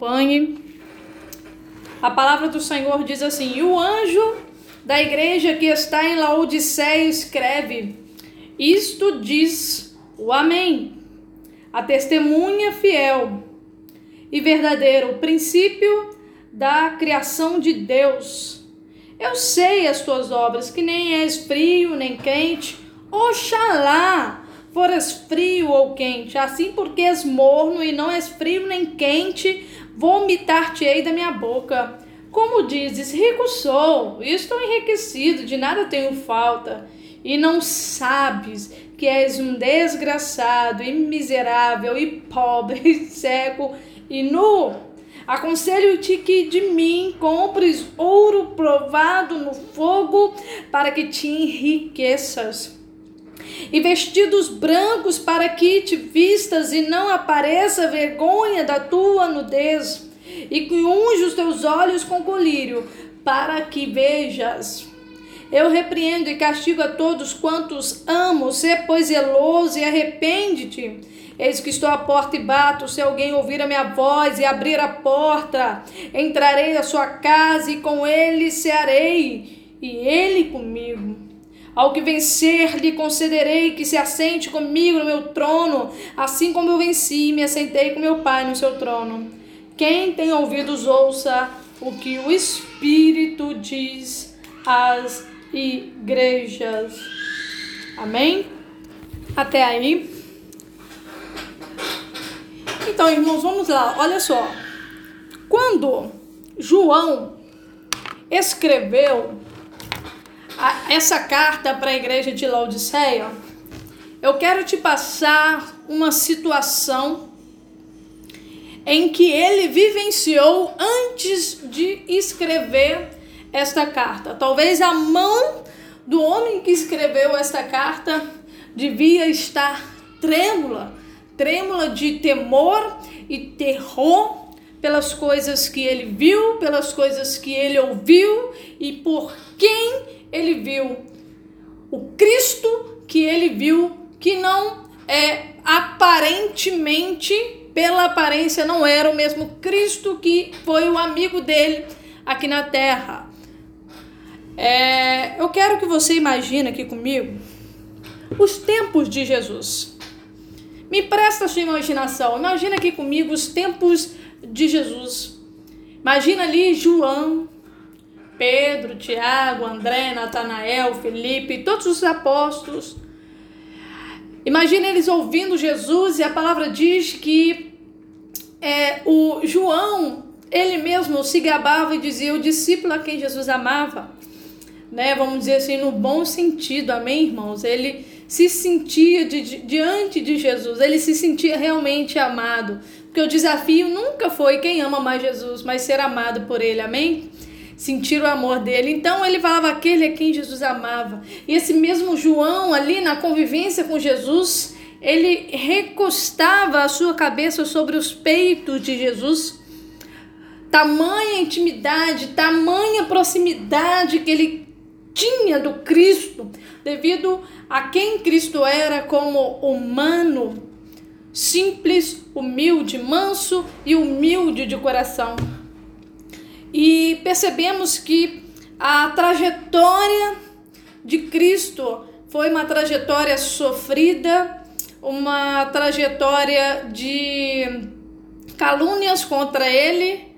acompanhe. A palavra do Senhor diz assim: E o anjo da igreja que está em Laodiceia escreve: Isto diz o Amém, a testemunha fiel e verdadeira, o princípio da criação de Deus. Eu sei as tuas obras, que nem és frio nem quente. Oxalá foras frio ou quente, assim porque és morno e não és frio nem quente, vomitar-te-ei da minha boca. Como dizes, rico sou, estou enriquecido, de nada tenho falta, e não sabes que és um desgraçado e miserável e pobre, e cego e nu. Aconselho-te que de mim compres ouro provado no fogo, para que te enriqueças e vestidos brancos para que te vistas e não apareça vergonha da tua nudez, e que unge os teus olhos com colírio, para que vejas. Eu repreendo e castigo a todos quantos amo, sê pois zeloso e arrepende-te. Eis que estou à porta e bato, se alguém ouvir a minha voz e abrir a porta, entrarei na sua casa e com ele cearei, e ele comigo. Ao que vencer, lhe concederei que se assente comigo no meu trono, assim como eu venci e me assentei com meu Pai no seu trono. Quem tem ouvidos, ouça o que o Espírito diz às igrejas. Amém? Até aí. Então, irmãos, vamos lá. Olha só. Quando João escreveu essa carta para a igreja de Laodiceia, eu quero te passar uma situação em que ele vivenciou antes de escrever esta carta. Talvez a mão do homem que escreveu esta carta devia estar trêmula, trêmula de temor e terror pelas coisas que ele viu, pelas coisas que ele ouviu e por quem ele viu o Cristo que ele viu que não é aparentemente pela aparência não era o mesmo Cristo que foi o amigo dele aqui na terra. É, eu quero que você imagine aqui comigo os tempos de Jesus. Me presta sua imaginação. Imagina aqui comigo os tempos de Jesus. Imagina ali João, Pedro, Tiago, André, Natanael, Felipe, todos os apóstolos. Imagina eles ouvindo Jesus e a palavra diz que é, o João, ele mesmo se gabava e dizia o discípulo a quem Jesus amava. Né, vamos dizer assim, no bom sentido, amém, irmãos? Ele se sentia de, de, diante de Jesus, ele se sentia realmente amado. Porque o desafio nunca foi quem ama mais Jesus, mas ser amado por ele, amém? Sentir o amor dele. Então ele falava aquele a quem Jesus amava. E esse mesmo João ali na convivência com Jesus, ele recostava a sua cabeça sobre os peitos de Jesus. Tamanha intimidade, tamanha proximidade que ele tinha do Cristo, devido a quem Cristo era como humano, simples, humilde, manso e humilde de coração e percebemos que a trajetória de Cristo foi uma trajetória sofrida, uma trajetória de calúnias contra ele.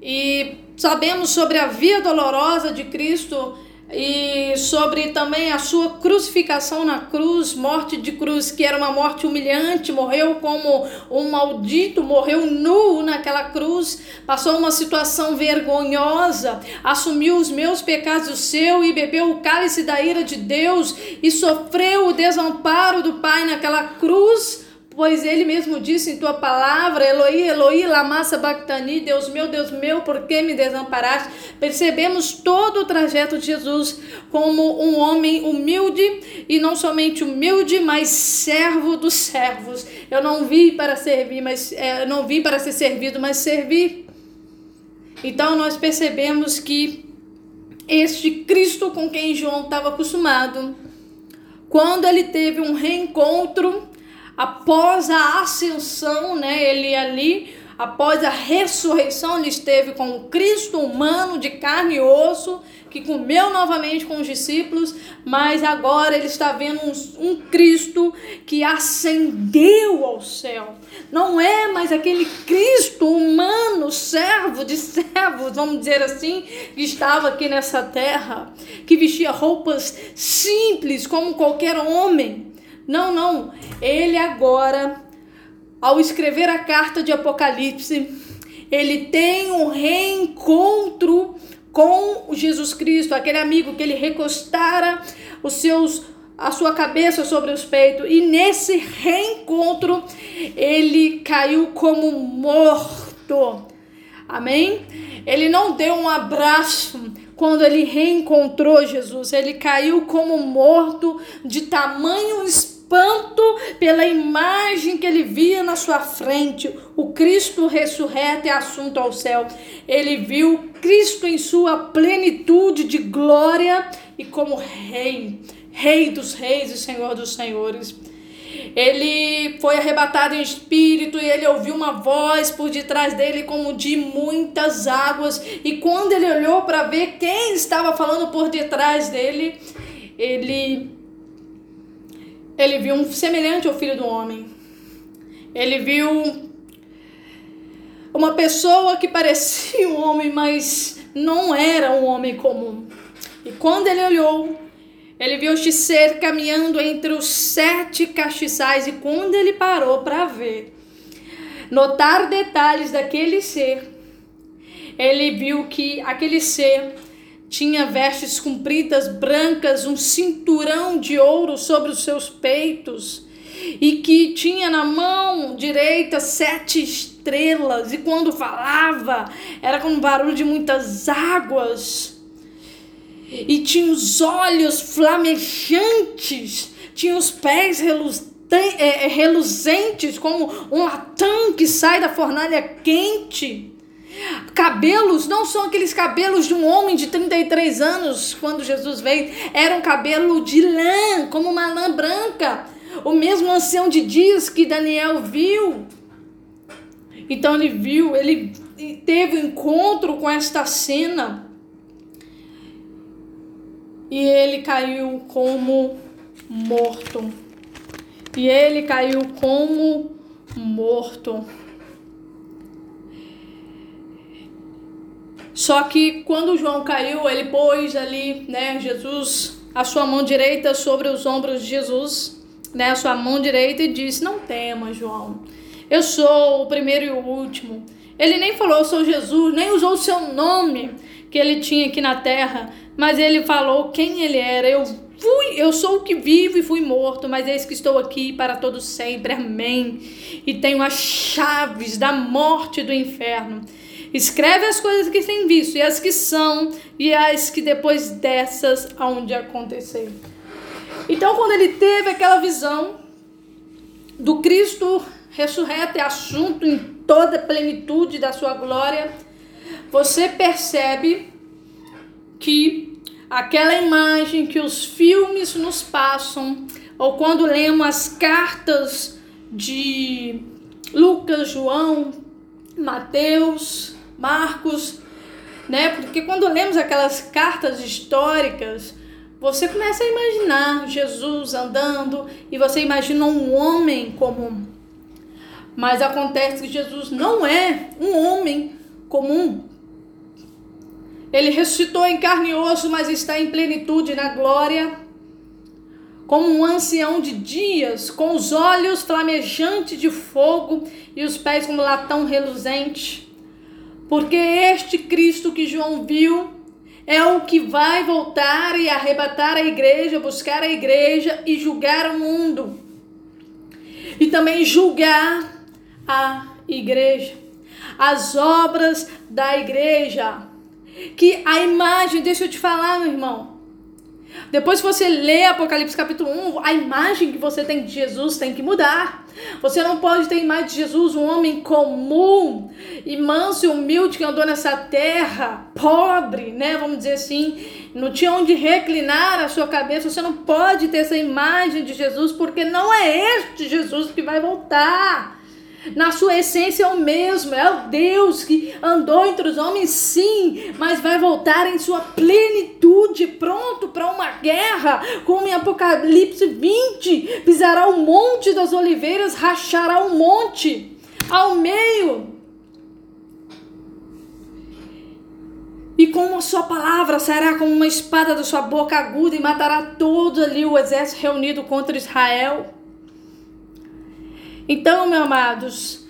E sabemos sobre a via dolorosa de Cristo e sobre também a sua crucificação na cruz, morte de cruz, que era uma morte humilhante, morreu como um maldito, morreu nu naquela cruz, passou uma situação vergonhosa, assumiu os meus pecados, o seu, e bebeu o cálice da ira de Deus, e sofreu o desamparo do Pai naquela cruz Pois ele mesmo disse em tua palavra, Eloí, Eloí, lama sabachthani, Deus meu, Deus meu, por que me desamparaste? Percebemos todo o trajeto de Jesus como um homem humilde e não somente humilde, mas servo dos servos. Eu não vi para servir, mas é, não vim para ser servido, mas servir. Então nós percebemos que este Cristo com quem João estava acostumado, quando ele teve um reencontro após a ascensão, né, ele ali após a ressurreição, ele esteve com o Cristo humano de carne e osso, que comeu novamente com os discípulos, mas agora ele está vendo um, um, Cristo que ascendeu ao céu. Não é mais aquele Cristo humano, servo de servos, vamos dizer assim, que estava aqui nessa terra, que vestia roupas simples como qualquer homem. Não, não. Ele agora, ao escrever a carta de Apocalipse, ele tem um reencontro com Jesus Cristo, aquele amigo que ele recostara os seus a sua cabeça sobre os peitos e nesse reencontro ele caiu como morto. Amém? Ele não deu um abraço quando ele reencontrou Jesus, ele caiu como morto de tamanho espanto pela imagem que ele via na sua frente, o Cristo ressurreto e assunto ao céu. Ele viu Cristo em sua plenitude de glória e como rei, rei dos reis e senhor dos senhores. Ele foi arrebatado em espírito e ele ouviu uma voz por detrás dele como de muitas águas. E quando ele olhou para ver quem estava falando por detrás dele, ele ele viu um semelhante ao filho do homem. Ele viu uma pessoa que parecia um homem, mas não era um homem comum. E quando ele olhou, ele viu este ser caminhando entre os sete castiçais. E quando ele parou para ver, notar detalhes daquele ser, ele viu que aquele ser tinha vestes compridas brancas, um cinturão de ouro sobre os seus peitos e que tinha na mão direita sete estrelas e quando falava era com um barulho de muitas águas. E tinha os olhos flamejantes, tinha os pés é, é, reluzentes como um latão que sai da fornalha quente Cabelos não são aqueles cabelos de um homem de 33 anos quando Jesus veio, era um cabelo de lã, como uma lã branca. O mesmo ancião de dias que Daniel viu. Então ele viu, ele teve um encontro com esta cena. E ele caiu como morto. E ele caiu como morto. Só que quando João caiu, ele pôs ali, né, Jesus, a sua mão direita sobre os ombros de Jesus, né, a sua mão direita e disse: Não tema, João. Eu sou o primeiro e o último. Ele nem falou eu sou Jesus, nem usou o seu nome que ele tinha aqui na terra, mas ele falou quem ele era. Eu fui, eu sou o que vivo e fui morto, mas eis que estou aqui para todo sempre. Amém. E tenho as chaves da morte e do inferno. Escreve as coisas que tem visto, e as que são, e as que depois dessas hão de acontecer. Então, quando ele teve aquela visão do Cristo ressurreto e assunto em toda a plenitude da sua glória, você percebe que aquela imagem que os filmes nos passam, ou quando lemos as cartas de Lucas, João, Mateus, Marcos, né? Porque quando lemos aquelas cartas históricas, você começa a imaginar Jesus andando e você imagina um homem comum. Mas acontece que Jesus não é um homem comum. Ele ressuscitou em carne e osso, mas está em plenitude na glória, como um ancião de dias, com os olhos flamejantes de fogo e os pés como latão reluzente. Porque este Cristo que João viu é o que vai voltar e arrebatar a igreja, buscar a igreja e julgar o mundo. E também julgar a igreja, as obras da igreja. Que a imagem, deixa eu te falar, meu irmão, depois que você lê Apocalipse capítulo 1, a imagem que você tem de Jesus tem que mudar. Você não pode ter imagem de Jesus, um homem comum e manso e humilde que andou nessa terra, pobre, né? Vamos dizer assim, não tinha onde reclinar a sua cabeça. Você não pode ter essa imagem de Jesus, porque não é este Jesus que vai voltar. Na sua essência é o mesmo, é o Deus que andou entre os homens, sim, mas vai voltar em sua plenitude, pronto para uma guerra, como em Apocalipse 20: pisará o monte das oliveiras, rachará o monte ao meio. E com a sua palavra sairá como uma espada da sua boca aguda e matará todo ali o exército reunido contra Israel. Então, meus amados,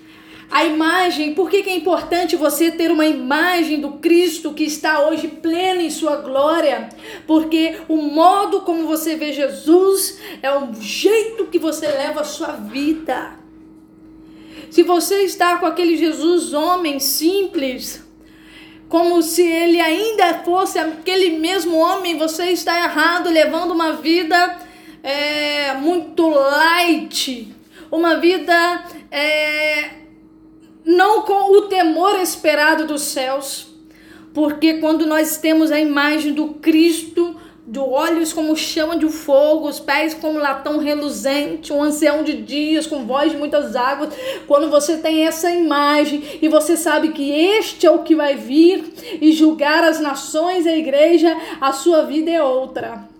a imagem, por que, que é importante você ter uma imagem do Cristo que está hoje pleno em sua glória? Porque o modo como você vê Jesus é o jeito que você leva a sua vida. Se você está com aquele Jesus homem simples, como se ele ainda fosse aquele mesmo homem, você está errado, levando uma vida é, muito light, uma vida é, não com o temor esperado dos céus, porque quando nós temos a imagem do Cristo, do olhos como chama de fogo, os pés como latão reluzente, um ancião de dias com voz de muitas águas. Quando você tem essa imagem e você sabe que este é o que vai vir e julgar as nações, a igreja, a sua vida é outra.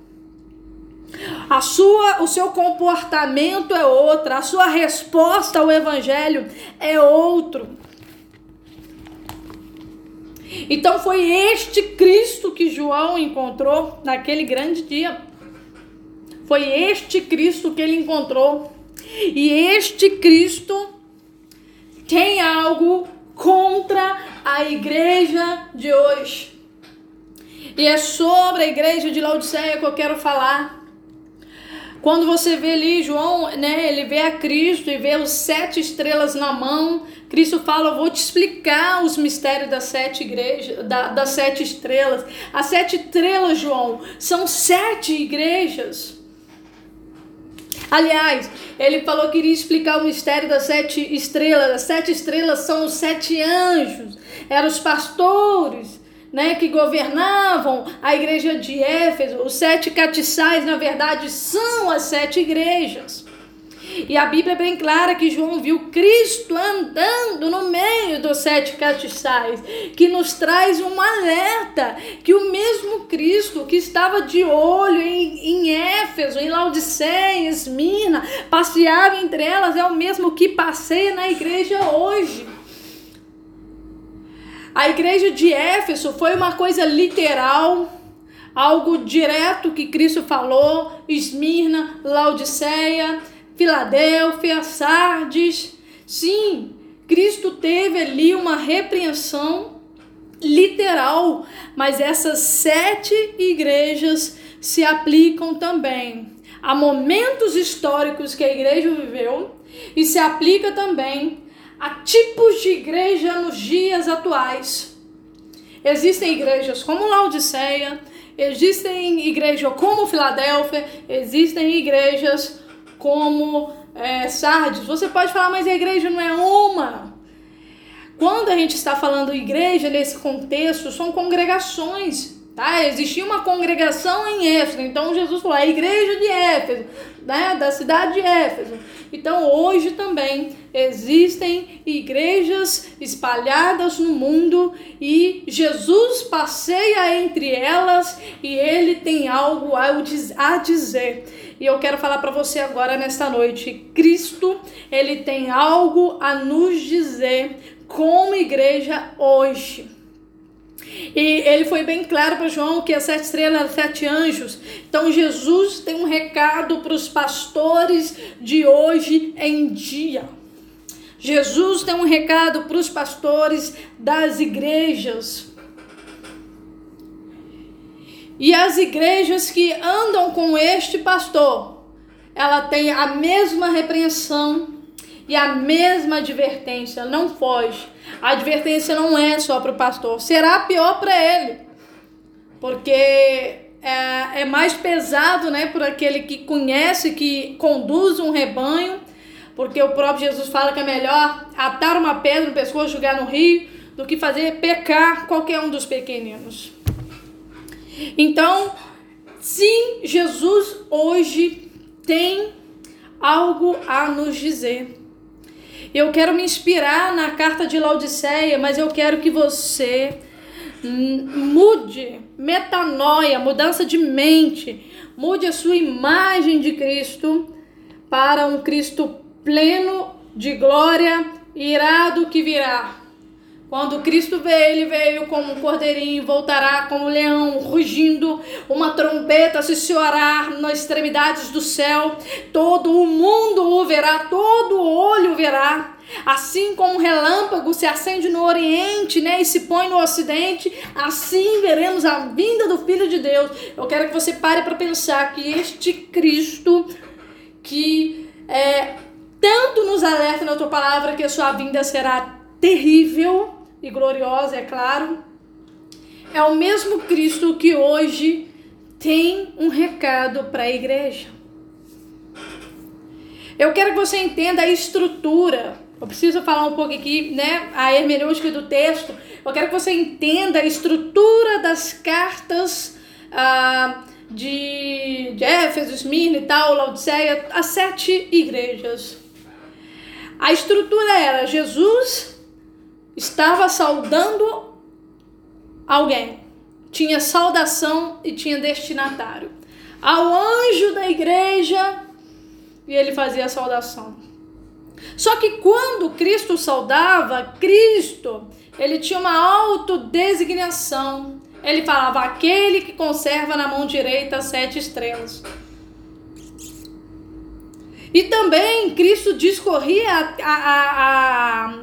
A sua, o seu comportamento é outra, a sua resposta ao evangelho é outro. Então foi este Cristo que João encontrou naquele grande dia. Foi este Cristo que ele encontrou. E este Cristo tem algo contra a igreja de hoje. E é sobre a igreja de Laodiceia que eu quero falar. Quando você vê ali João, né, ele vê a Cristo e vê os sete estrelas na mão. Cristo fala: Eu vou te explicar os mistérios das sete igrejas, da, das sete estrelas. As sete estrelas, João, são sete igrejas. Aliás, ele falou que iria explicar o mistério das sete estrelas. As sete estrelas são os sete anjos, eram os pastores né, que governavam a igreja de Éfeso. Os sete catiçais, na verdade, são as sete igrejas. E a Bíblia é bem clara que João viu Cristo andando no meio dos sete catiçais, que nos traz um alerta que o mesmo Cristo que estava de olho em, em Éfeso, em Laodiceia, em Esmina, passeava entre elas, é o mesmo que passeia na igreja hoje. A igreja de Éfeso foi uma coisa literal, algo direto que Cristo falou, Esmirna, Laodiceia, Filadélfia, Sardes. Sim, Cristo teve ali uma repreensão literal, mas essas sete igrejas se aplicam também a momentos históricos que a igreja viveu e se aplica também a tipos de igreja nos dias atuais. Existem igrejas como Laodiceia, existem igrejas como Filadélfia, existem igrejas como é, Sardes. Você pode falar, mas a igreja não é uma. Quando a gente está falando igreja nesse contexto, são congregações. Tá? Existia uma congregação em Éfeso, então Jesus falou, a igreja de Éfeso, né? da cidade de Éfeso. Então hoje também existem igrejas espalhadas no mundo e Jesus passeia entre elas e ele tem algo a dizer. E eu quero falar para você agora nesta noite, Cristo, ele tem algo a nos dizer como igreja hoje. E ele foi bem claro para João que as sete estrelas sete anjos. Então Jesus tem um recado para os pastores de hoje em dia. Jesus tem um recado para os pastores das igrejas. E as igrejas que andam com este pastor, ela tem a mesma repreensão e a mesma advertência, não foge. A advertência não é só para o pastor, será pior para ele, porque é, é, mais pesado né, por aquele que conhece, que conduz um rebanho, porque o próprio Jesus fala que é melhor atar uma pedra no pescoço, jogar no rio, do que fazer pecar qualquer um dos pequeninos. Então, sim, Jesus hoje tem algo a nos dizer. Eu quero me inspirar na carta de Laodiceia, mas eu quero que você mude, metanoia, mudança de mente, mude a sua imagem de Cristo para um Cristo pleno de glória, irado que virá. Quando Cristo veio, ele veio como um cordeirinho, voltará como um leão, rugindo, uma trombeta se soará nas extremidades do céu. Todo o mundo o verá, todo olho o verá. Assim como um relâmpago se acende no Oriente, né, e se põe no Ocidente, assim veremos a vinda do Filho de Deus. Eu quero que você pare para pensar que este Cristo que é, tanto nos alerta na tua palavra que a sua vinda será terrível e gloriosa, é claro, é o mesmo Cristo que hoje tem um recado para a igreja. Eu quero que você entenda a estrutura. Eu preciso falar um pouco aqui, né, a hermenêutica do texto. Eu quero que você entenda a estrutura das cartas ah, de, de Éfeso, Esmirna e tal, Laodiceia, as sete igrejas. A estrutura era Jesus estava saudando alguém. Tinha saudação e tinha destinatário. Ao anjo da igreja, e ele fazia a saudação. Só que quando Cristo saudava, Cristo, ele tinha uma autodesignação. Ele falava: aquele que conserva na mão direita sete estrelas. E também Cristo discorria a, a, a,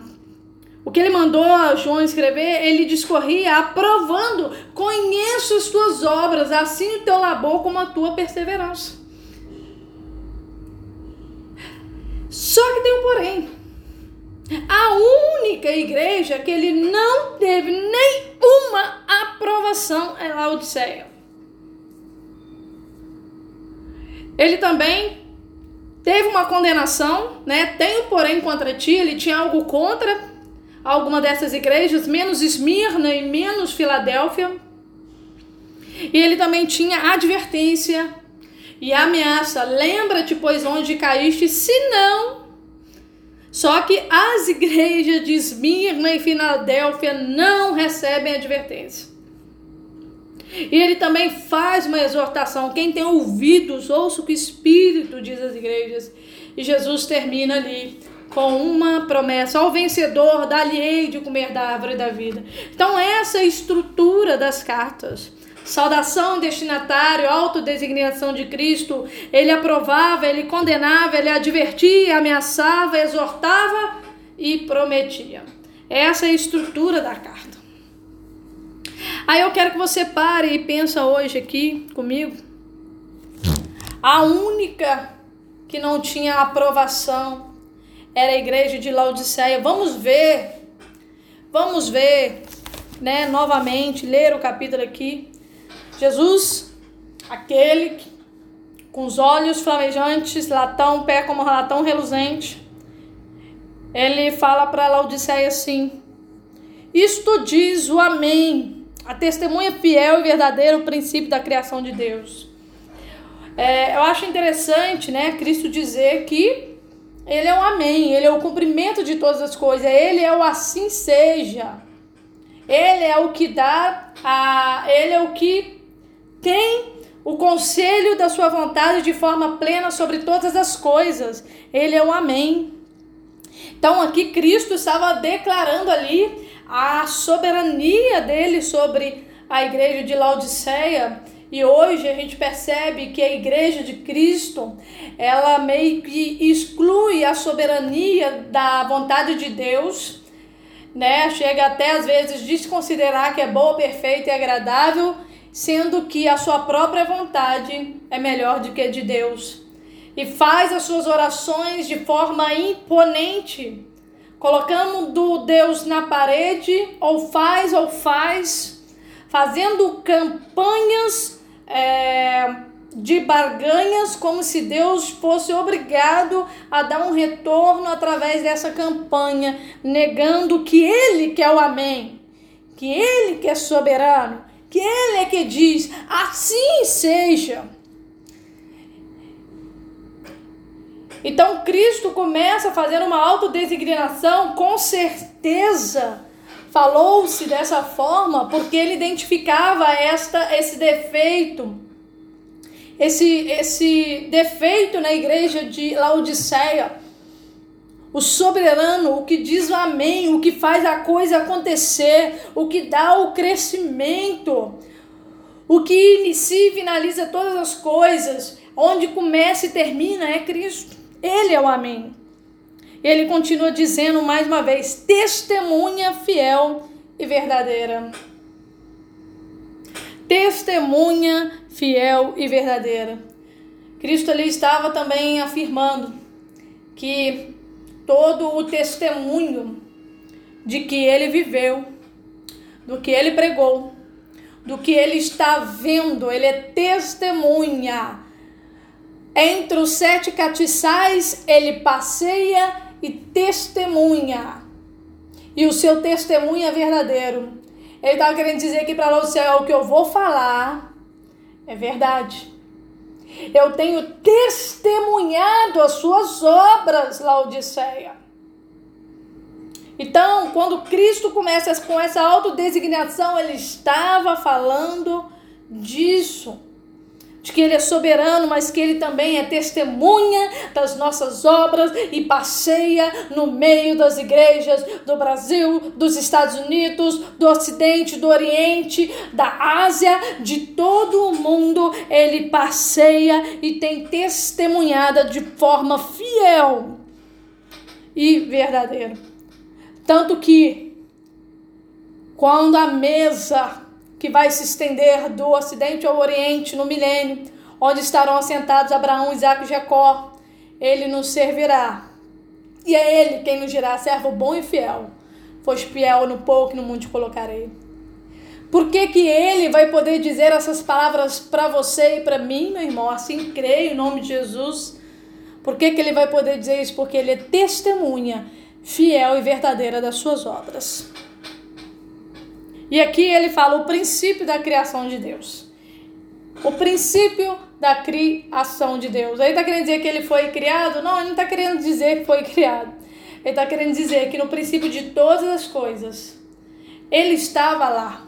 o que ele mandou João escrever, ele discorria aprovando: conheço as tuas obras, assim o teu labor como a tua perseverança. Só que tem um porém. A única igreja que ele não teve nenhuma aprovação é Laodiceia. Ele também teve uma condenação, né? Tem um porém contra ti, ele tinha algo contra, alguma dessas igrejas, menos Esmirna e menos Filadélfia. E ele também tinha advertência e ameaça. Lembra-te, pois, onde caíste, se não. Só que as igrejas de Esmirna e Filadélfia não recebem advertência. E ele também faz uma exortação. Quem tem ouvidos, ouça o que o Espírito diz às igrejas. E Jesus termina ali com uma promessa ao vencedor, dá-lhe de comer da árvore da vida. Então, essa é a estrutura das cartas. Saudação, destinatário, autodesignação de Cristo. Ele aprovava, ele condenava, ele advertia, ameaçava, exortava e prometia. Essa é a estrutura da carta. Aí eu quero que você pare e pensa hoje aqui comigo. A única que não tinha aprovação era a igreja de Laodiceia. Vamos ver, vamos ver, né, novamente, ler o capítulo aqui. Jesus, aquele que, com os olhos flamejantes, latão, pé como latão reluzente, ele fala para Laodiceia assim: Isto diz o Amém, a testemunha fiel e verdadeira, o princípio da criação de Deus. É, eu acho interessante, né, Cristo dizer que ele é o amém, ele é o cumprimento de todas as coisas, ele é o assim seja. Ele é o que dá a ele é o que tem o conselho da sua vontade de forma plena sobre todas as coisas. Ele é o amém. Então aqui Cristo estava declarando ali a soberania dele sobre a igreja de Laodiceia e hoje a gente percebe que a igreja de Cristo, ela meio que exclui a soberania da vontade de Deus, né? Chega até às vezes desconsiderar que é boa, perfeita e agradável, sendo que a sua própria vontade é melhor do que a de Deus. E faz as suas orações de forma imponente, colocando do Deus na parede, ou faz ou faz, fazendo campanhas é, de barganhas, como se Deus fosse obrigado a dar um retorno através dessa campanha, negando que Ele que é o Amém, que Ele que é soberano, que Ele é que diz, assim seja. Então Cristo começa a fazer uma autodesignação, com certeza falou-se dessa forma porque ele identificava esta esse defeito, esse esse defeito na igreja de Laodiceia. O soberano, o que diz o amém, o que faz a coisa acontecer, o que dá o crescimento, o que inicia e finaliza todas as coisas, onde começa e termina é Cristo. Ele é o Amém. Ele continua dizendo mais uma vez: testemunha fiel e verdadeira. Testemunha fiel e verdadeira. Cristo ali estava também afirmando que todo o testemunho de que ele viveu, do que ele pregou, do que ele está vendo, ele é testemunha entre os sete catiçais, ele passeia e testemunha. E o seu testemunho é verdadeiro. Ele estava querendo dizer aqui para Laodiceia: o que eu vou falar é verdade. Eu tenho testemunhado as suas obras, Laodiceia. Então, quando Cristo começa com essa autodesignação, ele estava falando disso de que Ele é soberano, mas que Ele também é testemunha das nossas obras e passeia no meio das igrejas do Brasil, dos Estados Unidos, do Ocidente, do Oriente, da Ásia, de todo o mundo. Ele passeia e tem testemunhada de forma fiel e verdadeira. Tanto que, quando a mesa que vai se estender do Ocidente ao Oriente no milênio, onde estarão assentados Abraão, Isaac e Jacó. Ele nos servirá. E é ele quem nos dirá, servo bom e fiel. Foste fiel no pouco, no mundo te colocarei. Por que, que ele vai poder dizer essas palavras para você e para mim, meu irmão? Assim creio em nome de Jesus. Por que, que ele vai poder dizer isso? Porque ele é testemunha fiel e verdadeira das suas obras. E aqui ele fala o princípio da criação de Deus. O princípio da criação de Deus. Ele está querendo dizer que ele foi criado? Não, ele não está querendo dizer que foi criado. Ele está querendo dizer que no princípio de todas as coisas, ele estava lá.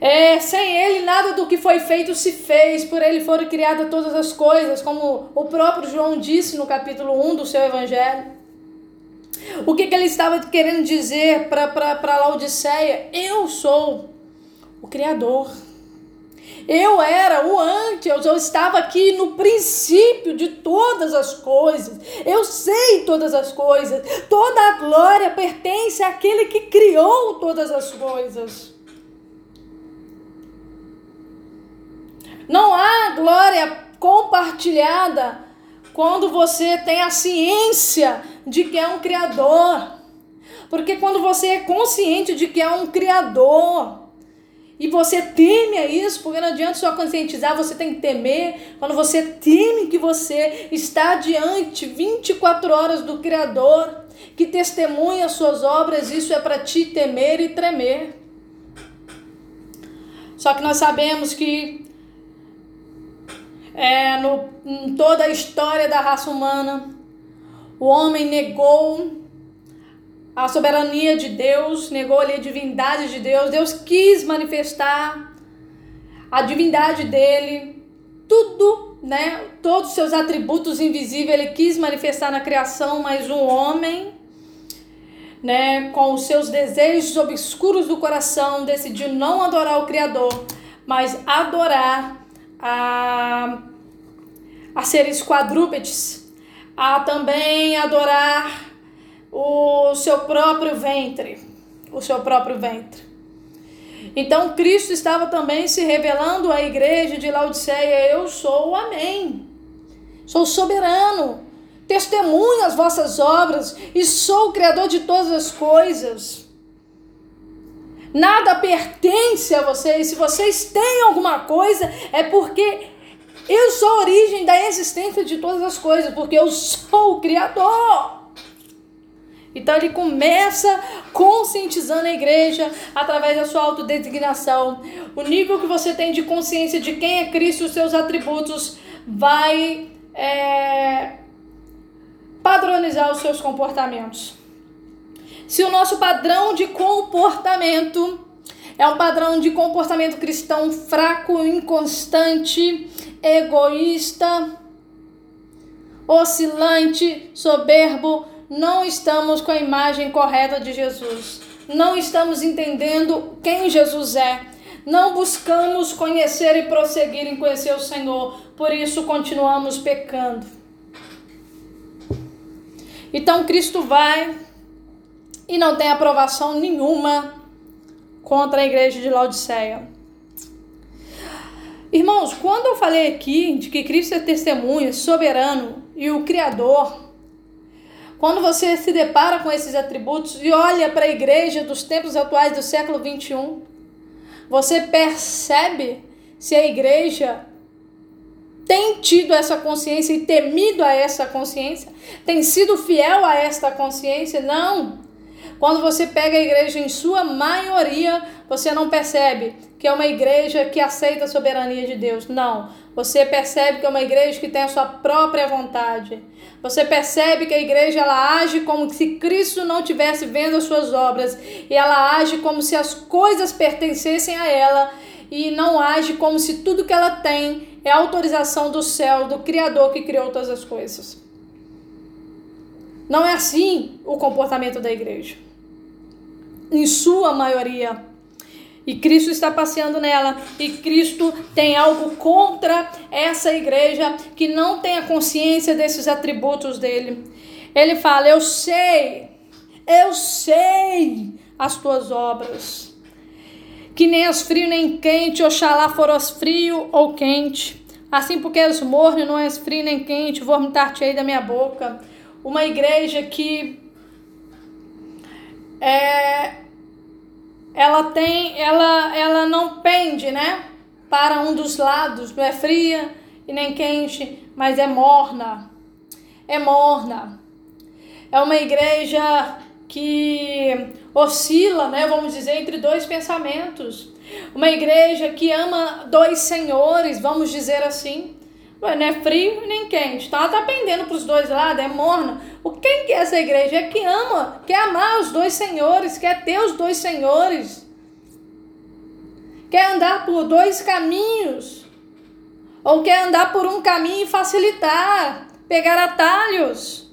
É, sem ele, nada do que foi feito se fez, por ele foram criadas todas as coisas, como o próprio João disse no capítulo 1 do seu evangelho. O que, que ele estava querendo dizer para Laodiceia? Eu sou o Criador. Eu era o antes, eu estava aqui no princípio de todas as coisas. Eu sei todas as coisas. Toda a glória pertence àquele que criou todas as coisas. Não há glória compartilhada quando você tem a ciência de que é um Criador. Porque quando você é consciente de que é um Criador, e você teme a isso, porque não adianta só conscientizar, você tem que temer. Quando você teme que você está diante 24 horas do Criador, que testemunha as suas obras, isso é para te temer e tremer. Só que nós sabemos que é, no, em toda a história da raça humana, o homem negou a soberania de Deus, negou ali a divindade de Deus. Deus quis manifestar a divindade dele, tudo, né? Todos os seus atributos invisíveis ele quis manifestar na criação, mas um homem, né, com os seus desejos obscuros do coração, decidiu não adorar o Criador, mas adorar a, a seres quadrúpedes, a também adorar o seu próprio ventre, o seu próprio ventre. Então Cristo estava também se revelando à igreja de Laodiceia: Eu sou o Amém, sou soberano, testemunho as vossas obras e sou o Criador de todas as coisas. Nada pertence a vocês. Se vocês têm alguma coisa, é porque eu sou a origem da existência de todas as coisas, porque eu sou o Criador. Então ele começa conscientizando a igreja através da sua autodesignação. O nível que você tem de consciência de quem é Cristo os seus atributos vai é, padronizar os seus comportamentos. Se o nosso padrão de comportamento é um padrão de comportamento cristão fraco, inconstante, egoísta, oscilante, soberbo, não estamos com a imagem correta de Jesus. Não estamos entendendo quem Jesus é. Não buscamos conhecer e prosseguir em conhecer o Senhor. Por isso continuamos pecando. Então Cristo vai e não tem aprovação nenhuma contra a igreja de Laodiceia. Irmãos, quando eu falei aqui de que Cristo é testemunha, soberano e o Criador, quando você se depara com esses atributos e olha para a igreja dos tempos atuais do século 21, você percebe se a igreja tem tido essa consciência e temido a essa consciência, tem sido fiel a esta consciência? Não. Quando você pega a igreja em sua maioria, você não percebe que é uma igreja que aceita a soberania de Deus. Não. Você percebe que é uma igreja que tem a sua própria vontade. Você percebe que a igreja ela age como se Cristo não tivesse vendo as suas obras e ela age como se as coisas pertencessem a ela e não age como se tudo que ela tem é autorização do céu, do Criador que criou todas as coisas. Não é assim o comportamento da igreja em sua maioria. E Cristo está passeando nela. E Cristo tem algo contra essa igreja que não tem a consciência desses atributos dele. Ele fala: Eu sei, eu sei as tuas obras. Que nem és frio nem quente, oxalá foras frio ou quente. Assim porque és morno, não és frio nem quente, vomitar-te-ei da minha boca. Uma igreja que é, ela tem, ela, ela não pende, né? Para um dos lados, não é fria e nem quente, mas é morna. É morna. É uma igreja que oscila, né, vamos dizer, entre dois pensamentos. Uma igreja que ama dois senhores, vamos dizer assim. Não é frio nem quente. Ela tá pendendo para os dois lados, é morna. O quem que é essa igreja? É que ama, quer amar os dois senhores, quer ter os dois senhores. Quer andar por dois caminhos. Ou quer andar por um caminho e facilitar, pegar atalhos.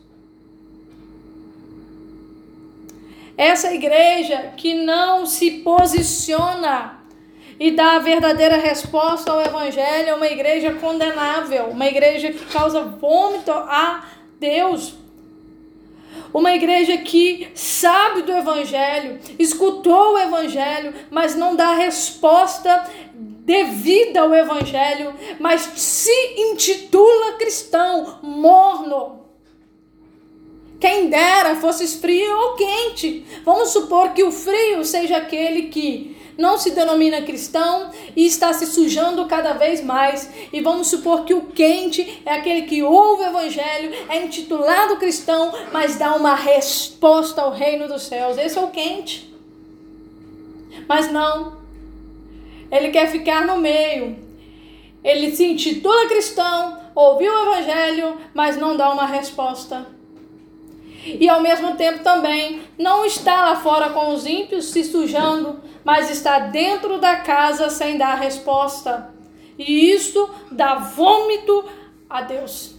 Essa igreja que não se posiciona e dá a verdadeira resposta ao Evangelho é uma igreja condenável, uma igreja que causa vômito a Deus. Uma igreja que sabe do Evangelho, escutou o Evangelho, mas não dá resposta devida ao Evangelho, mas se intitula cristão, morno. Quem dera fosse frio ou quente. Vamos supor que o frio seja aquele que não se denomina cristão e está se sujando cada vez mais. E vamos supor que o quente é aquele que ouve o evangelho, é intitulado cristão, mas dá uma resposta ao reino dos céus. Esse é o quente. Mas não. Ele quer ficar no meio. Ele se intitula cristão, ouviu o evangelho, mas não dá uma resposta e ao mesmo tempo também não está lá fora com os ímpios se sujando, mas está dentro da casa sem dar resposta. E isto dá vômito a Deus.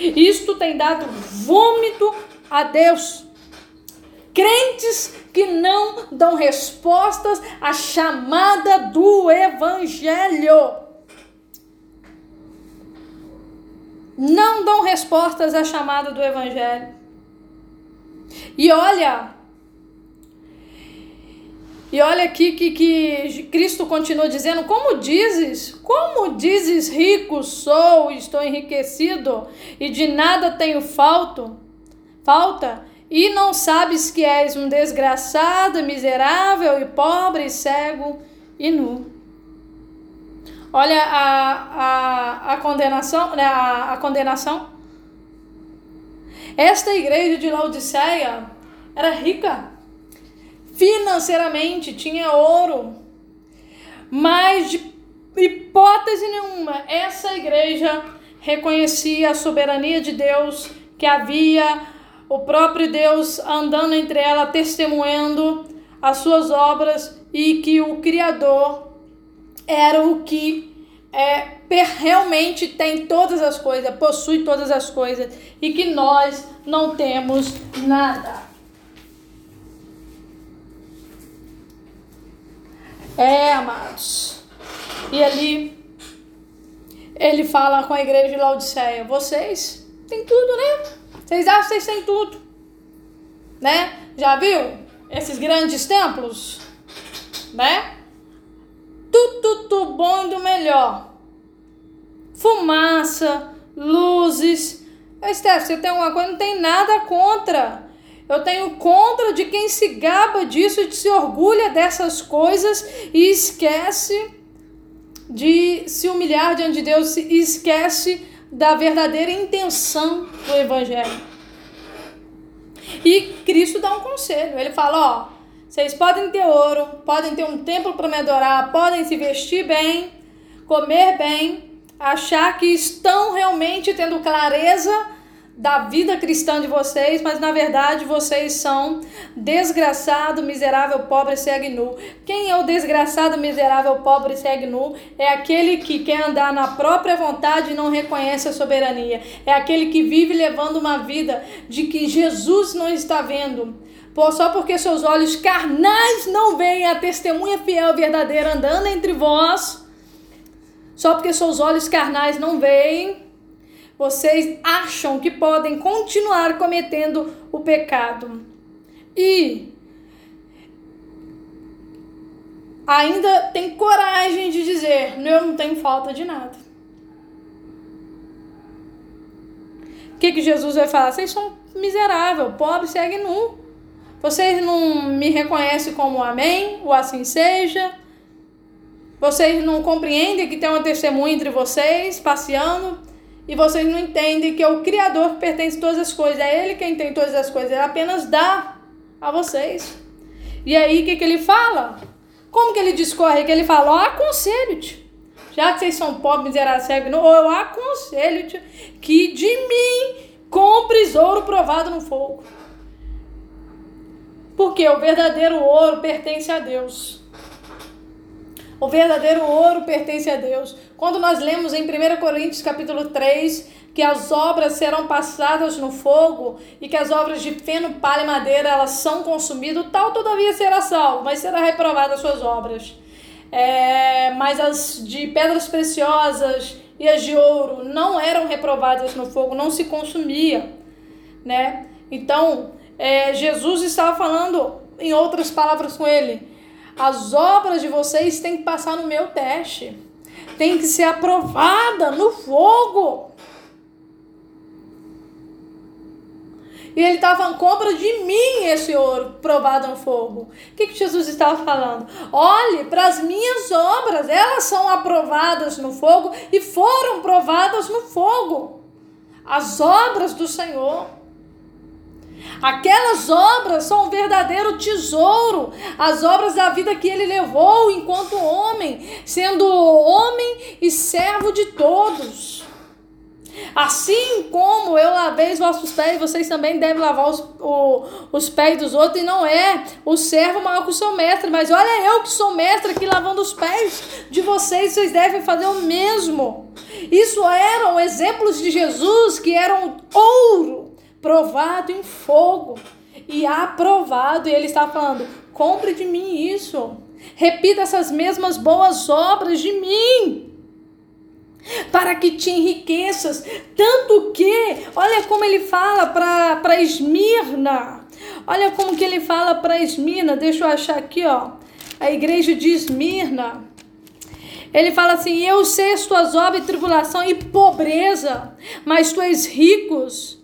Isto tem dado vômito a Deus. Crentes que não dão respostas à chamada do Evangelho. Não dão respostas à chamada do Evangelho. E olha, e olha aqui que, que Cristo continua dizendo: Como dizes, como dizes, rico sou, estou enriquecido e de nada tenho falto, falta, e não sabes que és um desgraçado, miserável e pobre, cego e nu. Olha a, a, a condenação, né, a, a condenação. Esta igreja de Laodiceia era rica financeiramente, tinha ouro, mas de hipótese nenhuma essa igreja reconhecia a soberania de Deus que havia o próprio Deus andando entre ela, testemunhando as suas obras e que o Criador era o que é, realmente tem todas as coisas, possui todas as coisas e que nós não temos nada. É, amados. E ali ele fala com a igreja de Laodiceia: vocês têm tudo, né? Vocês acham que vocês têm tudo, né? Já viu esses grandes templos, né? Melhor. Fumaça, luzes. Esther, você tem alguma coisa? Não tem nada contra. Eu tenho contra de quem se gaba disso e se orgulha dessas coisas e esquece de se humilhar diante de Deus e esquece da verdadeira intenção do Evangelho. E Cristo dá um conselho. Ele fala: ó, vocês podem ter ouro, podem ter um templo para me adorar, podem se vestir bem, comer bem, achar que estão realmente tendo clareza da vida cristã de vocês, mas na verdade vocês são desgraçado, miserável, pobre, cego e nu. Quem é o desgraçado, miserável, pobre, cego e nu? É aquele que quer andar na própria vontade e não reconhece a soberania. É aquele que vive levando uma vida de que Jesus não está vendo. Pô, só porque seus olhos carnais não veem a testemunha fiel verdadeira andando entre vós, só porque seus olhos carnais não veem, vocês acham que podem continuar cometendo o pecado. E ainda tem coragem de dizer: eu não tenho falta de nada. O que, que Jesus vai falar? Vocês são miserável, pobre, segue nu. Vocês não me reconhecem como amém, o assim seja. Vocês não compreendem que tem uma testemunha entre vocês passeando e vocês não entendem que é o Criador que pertence a todas as coisas, é Ele quem tem todas as coisas, Ele apenas dá a vocês. E aí o que, que ele fala? Como que ele discorre? Que ele fala, ó, aconselho-te. Já que vocês são pobres, miseráveis, cegos, eu aconselho-te que de mim compres ouro provado no fogo. Porque o verdadeiro ouro pertence a Deus. O verdadeiro ouro pertence a Deus. Quando nós lemos em 1 Coríntios capítulo 3 que as obras serão passadas no fogo e que as obras de feno, palha e madeira elas são consumidas, tal todavia será salvo, mas será reprovada as suas obras. É, mas as de pedras preciosas e as de ouro não eram reprovadas no fogo, não se consumia, né? Então, é, Jesus estava falando em outras palavras com ele, as obras de vocês têm que passar no meu teste. Tem que ser aprovada no fogo. E ele estava falando, compra de mim esse ouro provado no fogo. O que, que Jesus estava falando? Olhe para as minhas obras, elas são aprovadas no fogo e foram provadas no fogo. As obras do Senhor. Aquelas obras são um verdadeiro tesouro, as obras da vida que ele levou enquanto homem, sendo homem e servo de todos. Assim como eu lavei os vossos pés, vocês também devem lavar os, o, os pés dos outros. E não é o servo maior que o seu mestre, mas olha eu que sou mestre aqui lavando os pés de vocês, vocês devem fazer o mesmo. Isso eram exemplos de Jesus que eram ouro provado em fogo e aprovado. E ele está falando: compre de mim isso. Repita essas mesmas boas obras de mim. Para que te enriqueças. Tanto que, olha como ele fala para Esmirna. Olha como que ele fala para Esmirna. Deixa eu achar aqui, ó. A igreja de Esmirna. Ele fala assim: Eu sei as tuas obras, tribulação e pobreza, mas tu és ricos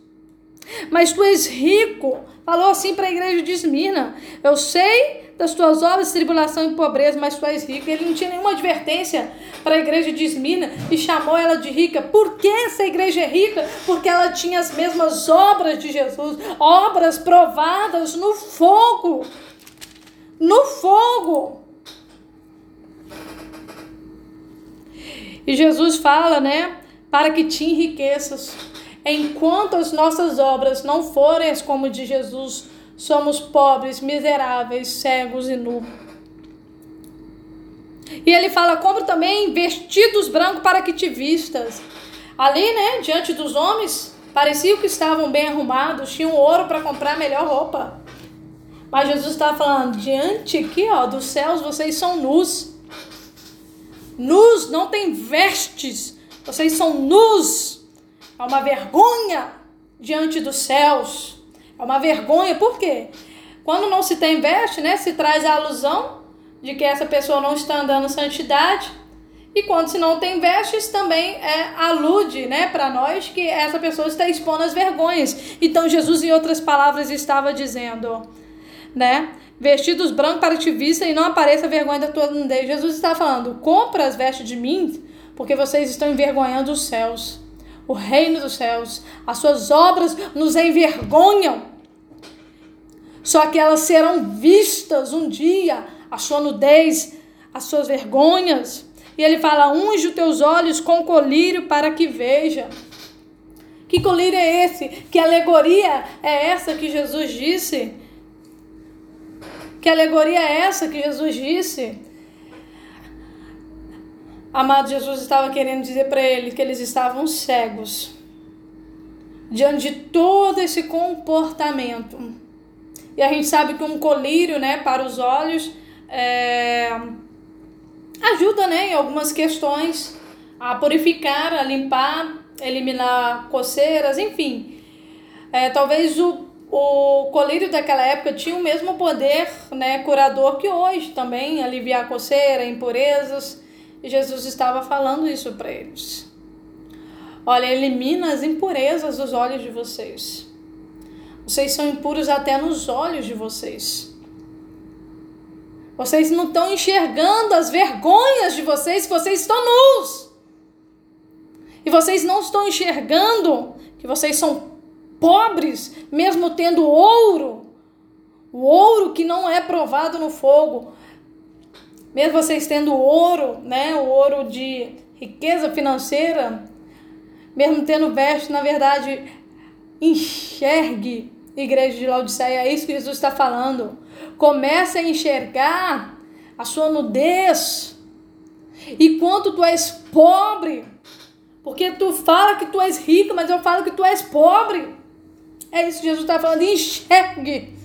mas tu és rico. Falou assim para a igreja de Esmirna. Eu sei das tuas obras, tribulação e pobreza, mas tu és rico. Ele não tinha nenhuma advertência para a igreja de Esmirna e chamou ela de rica. Por que essa igreja é rica? Porque ela tinha as mesmas obras de Jesus, obras provadas no fogo. No fogo. E Jesus fala, né? Para que te enriqueças enquanto as nossas obras não forem como de Jesus, somos pobres, miseráveis, cegos e nus. E ele fala: compra também vestidos brancos para que te vistas. Ali, né, diante dos homens, parecia que estavam bem arrumados, tinham ouro para comprar melhor roupa. Mas Jesus estava falando: diante aqui, ó, dos céus, vocês são nus. Nus, não tem vestes. Vocês são nus. É uma vergonha diante dos céus. É uma vergonha, por quê? Quando não se tem veste, né, se traz a alusão de que essa pessoa não está andando santidade. E quando se não tem vestes, também é, alude né, para nós que essa pessoa está expondo as vergonhas. Então Jesus, em outras palavras, estava dizendo, né? Vestidos brancos para te vista e não apareça a vergonha da tua nudez. Jesus está falando, compra as vestes de mim, porque vocês estão envergonhando os céus, o reino dos céus. As suas obras nos envergonham. Só que elas serão vistas um dia a sua nudez, as suas vergonhas. E ele fala: unge os teus olhos com colírio para que veja. Que colírio é esse? Que alegoria é essa que Jesus disse? Que alegoria é essa que Jesus disse? Amado Jesus estava querendo dizer para eles que eles estavam cegos diante de todo esse comportamento. E a gente sabe que um colírio, né, para os olhos é, ajuda né, em algumas questões a purificar, a limpar, eliminar coceiras, enfim. É, talvez o, o colírio daquela época tinha o mesmo poder né, curador que hoje também, aliviar coceira, impurezas. E Jesus estava falando isso para eles. Olha, elimina as impurezas dos olhos de vocês. Vocês são impuros até nos olhos de vocês. Vocês não estão enxergando as vergonhas de vocês, vocês estão nus. E vocês não estão enxergando que vocês são pobres, mesmo tendo ouro. O ouro que não é provado no fogo. Mesmo vocês tendo ouro, né, o ouro de riqueza financeira, mesmo tendo veste, na verdade, enxergue, igreja de Laodiceia, é isso que Jesus está falando. Comece a enxergar a sua nudez. E quanto tu és pobre, porque tu fala que tu és rico, mas eu falo que tu és pobre. É isso que Jesus está falando. Enxergue.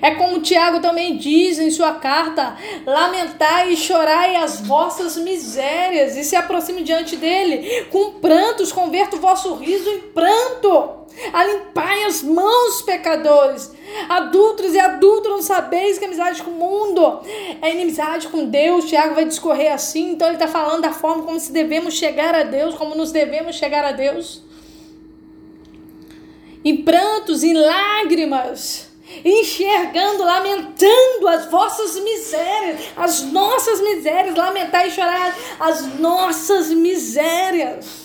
É como Tiago também diz em sua carta: lamentai e chorai as vossas misérias, e se aproxime diante dele. Com prantos, converta o vosso riso em pranto. Alimpai as mãos, pecadores. Adultos e adultos, não sabeis que amizade com o mundo é inimizade com Deus. Tiago vai discorrer assim. Então ele está falando da forma como se devemos chegar a Deus, como nos devemos chegar a Deus. Em prantos, em lágrimas, enxergando, lamentando as vossas misérias, as nossas misérias, lamentar e chorar as nossas misérias.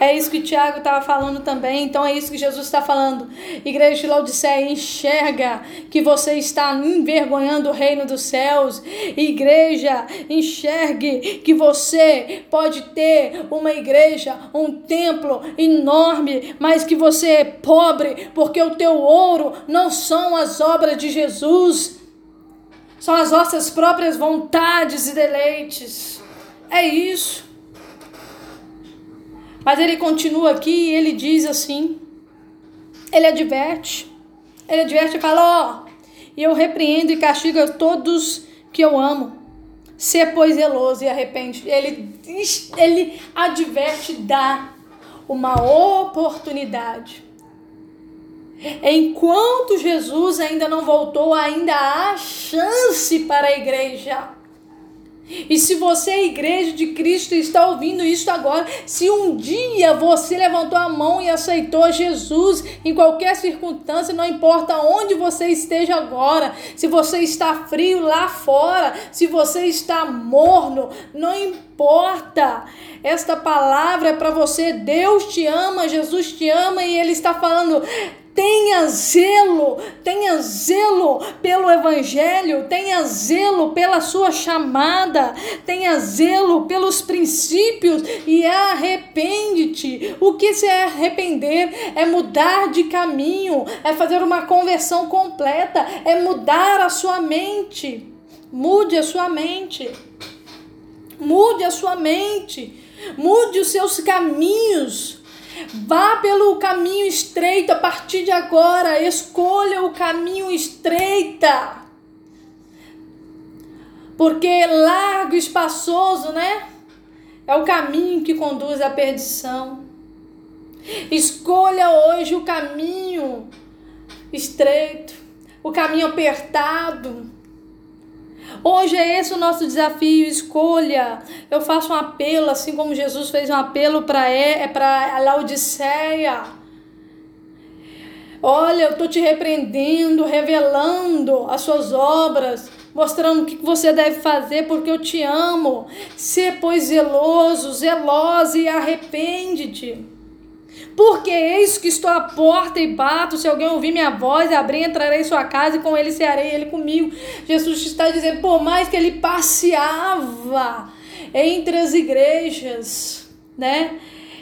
É isso que Tiago estava falando também. Então é isso que Jesus está falando. Igreja de Laodiceia, enxerga que você está envergonhando o reino dos céus. Igreja, enxergue que você pode ter uma igreja, um templo enorme, mas que você é pobre, porque o teu ouro não são as obras de Jesus, são as nossas próprias vontades e deleites. É isso. Mas ele continua aqui e ele diz assim: ele adverte, ele adverte e fala: Ó, oh, eu repreendo e castigo a todos que eu amo. Se pois zeloso e arrepende. Ele, ele adverte, dá uma oportunidade. Enquanto Jesus ainda não voltou, ainda há chance para a igreja. E se você, igreja de Cristo, está ouvindo isso agora, se um dia você levantou a mão e aceitou Jesus em qualquer circunstância, não importa onde você esteja agora, se você está frio lá fora, se você está morno, não importa. Esta palavra é para você. Deus te ama, Jesus te ama e Ele está falando Tenha zelo, tenha zelo pelo Evangelho, tenha zelo pela sua chamada, tenha zelo pelos princípios e arrepende-te. O que se é arrepender? É mudar de caminho, é fazer uma conversão completa, é mudar a sua mente. Mude a sua mente. Mude a sua mente. Mude os seus caminhos. Vá pelo caminho estreito a partir de agora. Escolha o caminho estreita. Porque largo e espaçoso, né? É o caminho que conduz à perdição. Escolha hoje o caminho estreito, o caminho apertado Hoje é esse o nosso desafio, escolha. Eu faço um apelo, assim como Jesus fez um apelo para é, para Laodiceia. Olha, eu estou te repreendendo, revelando as suas obras, mostrando o que você deve fazer, porque eu te amo. Se pois zeloso, zelosa e arrepende-te. Porque eis que estou à porta e bato. Se alguém ouvir minha voz, abrir, entrarei em sua casa e com ele cearei, ele comigo. Jesus está dizendo, por mais que ele passeava entre as igrejas, né?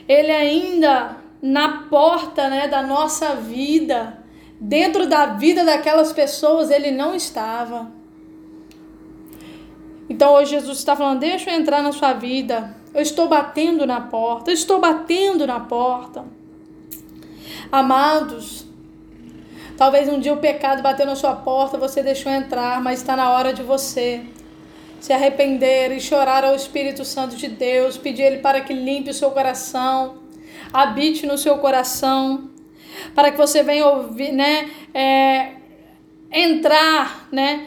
Ele ainda na porta, né, da nossa vida, dentro da vida daquelas pessoas, ele não estava. Então hoje Jesus está falando: deixa eu entrar na sua vida. Eu estou batendo na porta, eu estou batendo na porta. Amados, talvez um dia o pecado bateu na sua porta, você deixou entrar, mas está na hora de você se arrepender e chorar ao Espírito Santo de Deus, pedir Ele para que limpe o seu coração, habite no seu coração, para que você venha ouvir, né, é, entrar, né,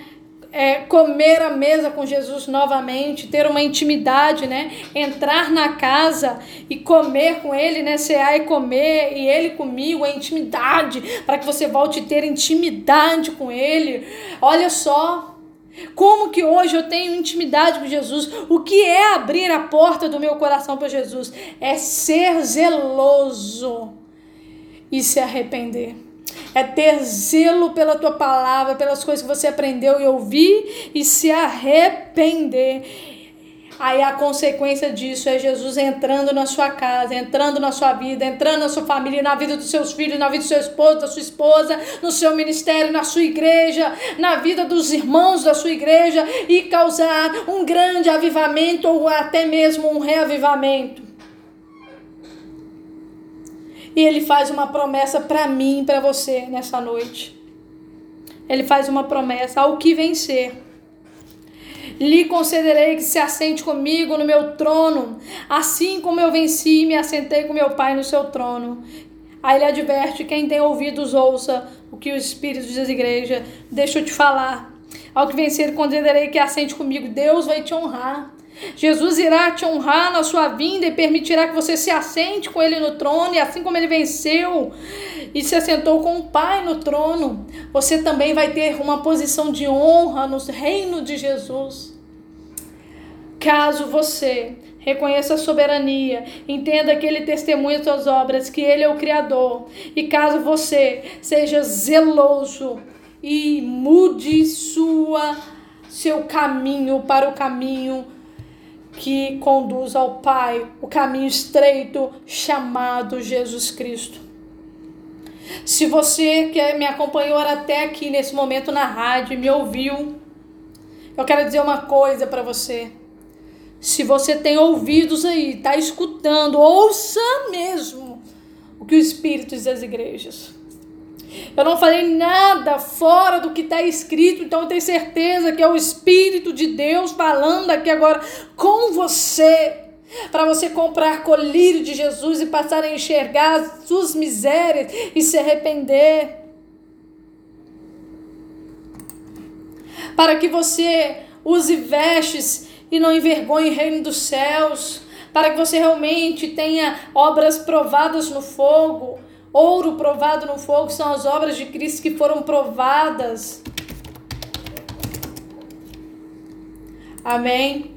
é, comer a mesa com Jesus novamente, ter uma intimidade, né? Entrar na casa e comer com Ele, né? Cear e comer, e Ele comigo, a intimidade, para que você volte a ter intimidade com Ele. Olha só. Como que hoje eu tenho intimidade com Jesus? O que é abrir a porta do meu coração para Jesus? É ser zeloso e se arrepender é ter zelo pela tua palavra, pelas coisas que você aprendeu e ouvir e se arrepender. Aí a consequência disso é Jesus entrando na sua casa, entrando na sua vida, entrando na sua família, na vida dos seus filhos, na vida do seu esposo, da sua esposa, no seu ministério, na sua igreja, na vida dos irmãos da sua igreja e causar um grande avivamento ou até mesmo um reavivamento. E ele faz uma promessa para mim para você nessa noite. Ele faz uma promessa ao que vencer. Lhe concederei que se assente comigo no meu trono, assim como eu venci e me assentei com meu Pai no seu trono. Aí ele adverte: quem tem ouvidos, ouça o que o Espírito diz à igreja. Deixa eu te falar. Ao que vencer, concederei que assente comigo. Deus vai te honrar. Jesus irá te honrar na sua vinda e permitirá que você se assente com ele no trono, e assim como ele venceu e se assentou com o Pai no trono, você também vai ter uma posição de honra no reino de Jesus. Caso você reconheça a soberania, entenda que ele testemunha suas obras, que ele é o Criador, e caso você seja zeloso e mude sua seu caminho para o caminho que conduz ao Pai, o caminho estreito chamado Jesus Cristo. Se você que me acompanhou até aqui nesse momento na rádio e me ouviu, eu quero dizer uma coisa para você. Se você tem ouvidos aí, está escutando, ouça mesmo o que o Espírito diz às igrejas. Eu não falei nada fora do que está escrito, então eu tenho certeza que é o Espírito de Deus falando aqui agora com você. Para você comprar colírio de Jesus e passar a enxergar as suas misérias e se arrepender. Para que você use vestes e não envergonhe o reino dos céus. Para que você realmente tenha obras provadas no fogo Ouro provado no fogo são as obras de Cristo que foram provadas. Amém?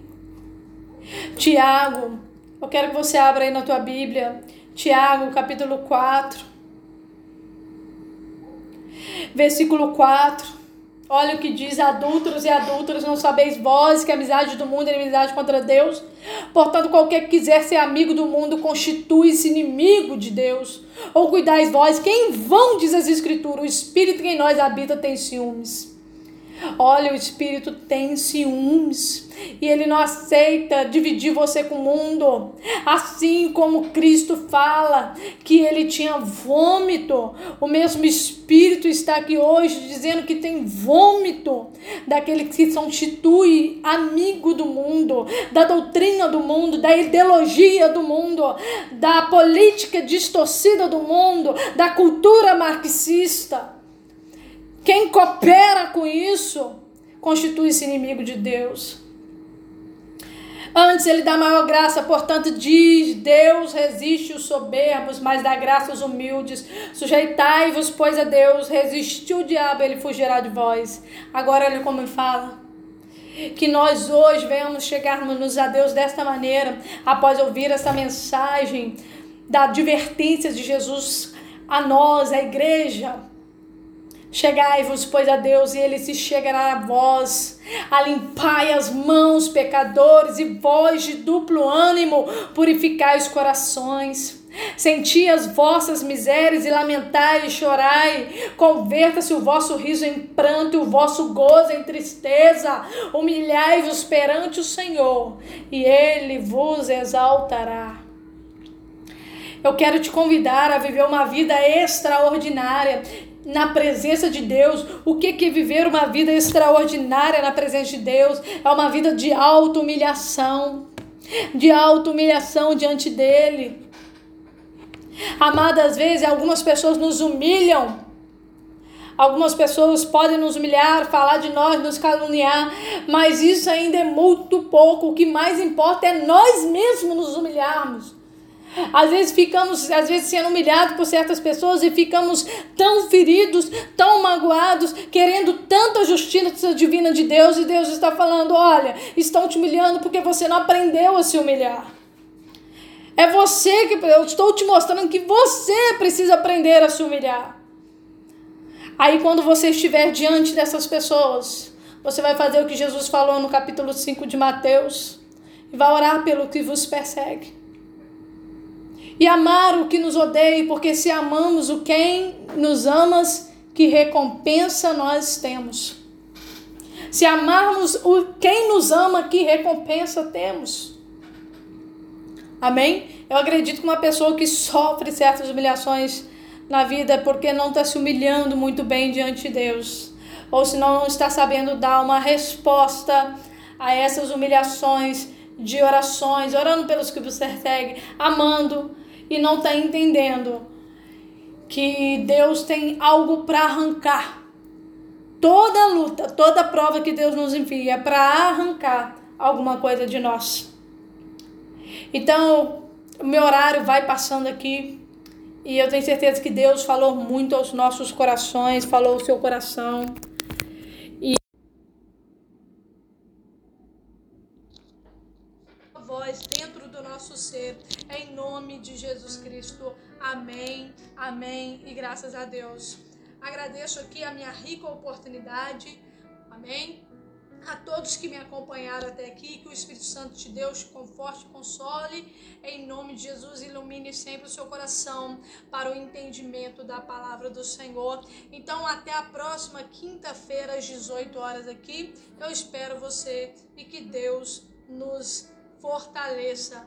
Tiago, eu quero que você abra aí na tua Bíblia. Tiago, capítulo 4. Versículo 4. Olha o que diz: adúlteros e adúlteras, não sabeis vós que a amizade do mundo é inimizade contra Deus? Portanto, qualquer que quiser ser amigo do mundo constitui-se inimigo de Deus. Ou cuidais vós, quem vão, diz as Escrituras, o Espírito que em nós habita tem ciúmes. Olha, o Espírito tem ciúmes e ele não aceita dividir você com o mundo. Assim como Cristo fala que ele tinha vômito, o mesmo Espírito está aqui hoje dizendo que tem vômito daquele que se constitui amigo do mundo, da doutrina do mundo, da ideologia do mundo, da política distorcida do mundo, da cultura marxista. Quem coopera com isso constitui-se inimigo de Deus. Antes ele dá maior graça, portanto, diz: Deus resiste os soberbos, mas dá graça aos humildes. Sujeitai-vos, pois, a Deus, resistiu o diabo, ele fugirá de vós. Agora, olha como ele fala. Que nós hoje venhamos chegarmos a Deus desta maneira, após ouvir essa mensagem da advertência de Jesus a nós, a igreja Chegai-vos, pois, a Deus, e ele se chegará a vós. Alimpai as mãos, pecadores, e vós de duplo ânimo, purificai os corações. Senti as vossas misérias e lamentai e chorai. Converta-se o vosso riso em pranto e o vosso gozo em tristeza. Humilhai-vos perante o Senhor, e ele vos exaltará. Eu quero te convidar a viver uma vida extraordinária na presença de Deus. O que é viver uma vida extraordinária na presença de Deus? É uma vida de auto-humilhação, de auto-humilhação diante dele. Amadas, vezes algumas pessoas nos humilham. Algumas pessoas podem nos humilhar, falar de nós, nos caluniar, mas isso ainda é muito pouco. O que mais importa é nós mesmos nos humilharmos. Às vezes ficamos, às vezes sendo humilhados por certas pessoas e ficamos tão feridos, tão magoados, querendo tanta justiça divina de Deus e Deus está falando: "Olha, estão te humilhando porque você não aprendeu a se humilhar". É você que eu estou te mostrando que você precisa aprender a se humilhar. Aí quando você estiver diante dessas pessoas, você vai fazer o que Jesus falou no capítulo 5 de Mateus e vai orar pelo que vos persegue e amar o que nos odeia, porque se amamos o quem nos amas, que recompensa nós temos. Se amarmos o quem nos ama, que recompensa temos. Amém? Eu acredito que uma pessoa que sofre certas humilhações na vida é porque não está se humilhando muito bem diante de Deus. Ou se não está sabendo dar uma resposta a essas humilhações de orações, orando pelos que você segue, amando, e não está entendendo que Deus tem algo para arrancar. Toda luta, toda prova que Deus nos envia é para arrancar alguma coisa de nós. Então, o meu horário vai passando aqui e eu tenho certeza que Deus falou muito aos nossos corações, falou ao seu coração. E a voz dentro nosso ser em nome de Jesus Cristo. Amém, amém e graças a Deus. Agradeço aqui a minha rica oportunidade. Amém. A todos que me acompanharam até aqui, que o Espírito Santo de Deus conforte, console, em nome de Jesus, ilumine sempre o seu coração para o entendimento da palavra do Senhor. Então, até a próxima quinta-feira, às 18 horas aqui. Eu espero você e que Deus nos fortaleça.